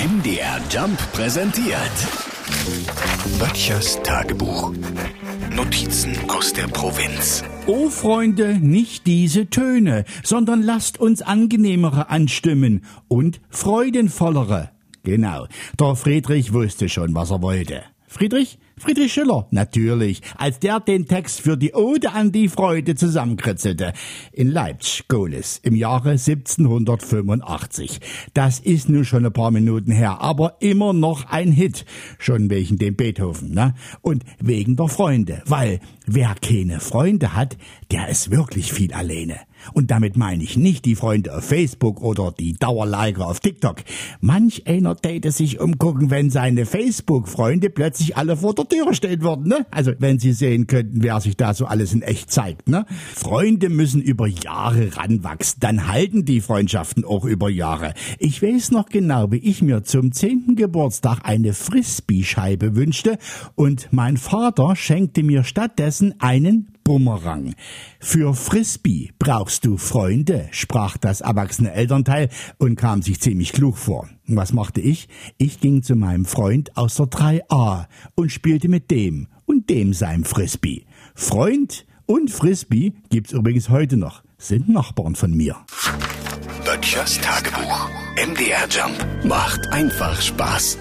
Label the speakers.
Speaker 1: MDR Jump präsentiert. Böttchers Tagebuch. Notizen aus der Provinz.
Speaker 2: Oh Freunde, nicht diese Töne, sondern lasst uns angenehmere anstimmen und freudenvollere. Genau, der Friedrich wusste schon, was er wollte. Friedrich? Friedrich Schiller, natürlich, als der den Text für die Ode an die Freude zusammenkritzelte. In Leipzig, Gohlis, im Jahre 1785. Das ist nun schon ein paar Minuten her, aber immer noch ein Hit. Schon wegen dem Beethoven, ne? Und wegen der Freunde, weil wer keine Freunde hat, der ist wirklich viel alleine. Und damit meine ich nicht die Freunde auf Facebook oder die Dauerliker auf TikTok. Manch einer täte sich umgucken, wenn seine Facebook-Freunde plötzlich alle vor der Tür stehen würden, ne? Also, wenn sie sehen könnten, wer sich da so alles in echt zeigt, ne? Freunde müssen über Jahre ranwachsen, dann halten die Freundschaften auch über Jahre. Ich weiß noch genau, wie ich mir zum zehnten Geburtstag eine Frisbee-Scheibe wünschte und mein Vater schenkte mir stattdessen einen Bumerang. Für Frisbee brauchst du Freunde, sprach das erwachsene Elternteil und kam sich ziemlich klug vor. Was machte ich? Ich ging zu meinem Freund aus der 3a und spielte mit dem und dem seinem Frisbee. Freund und Frisbee gibt's übrigens heute noch, sind Nachbarn von mir.
Speaker 1: Böttchers Tagebuch. MDR Jump macht einfach Spaß.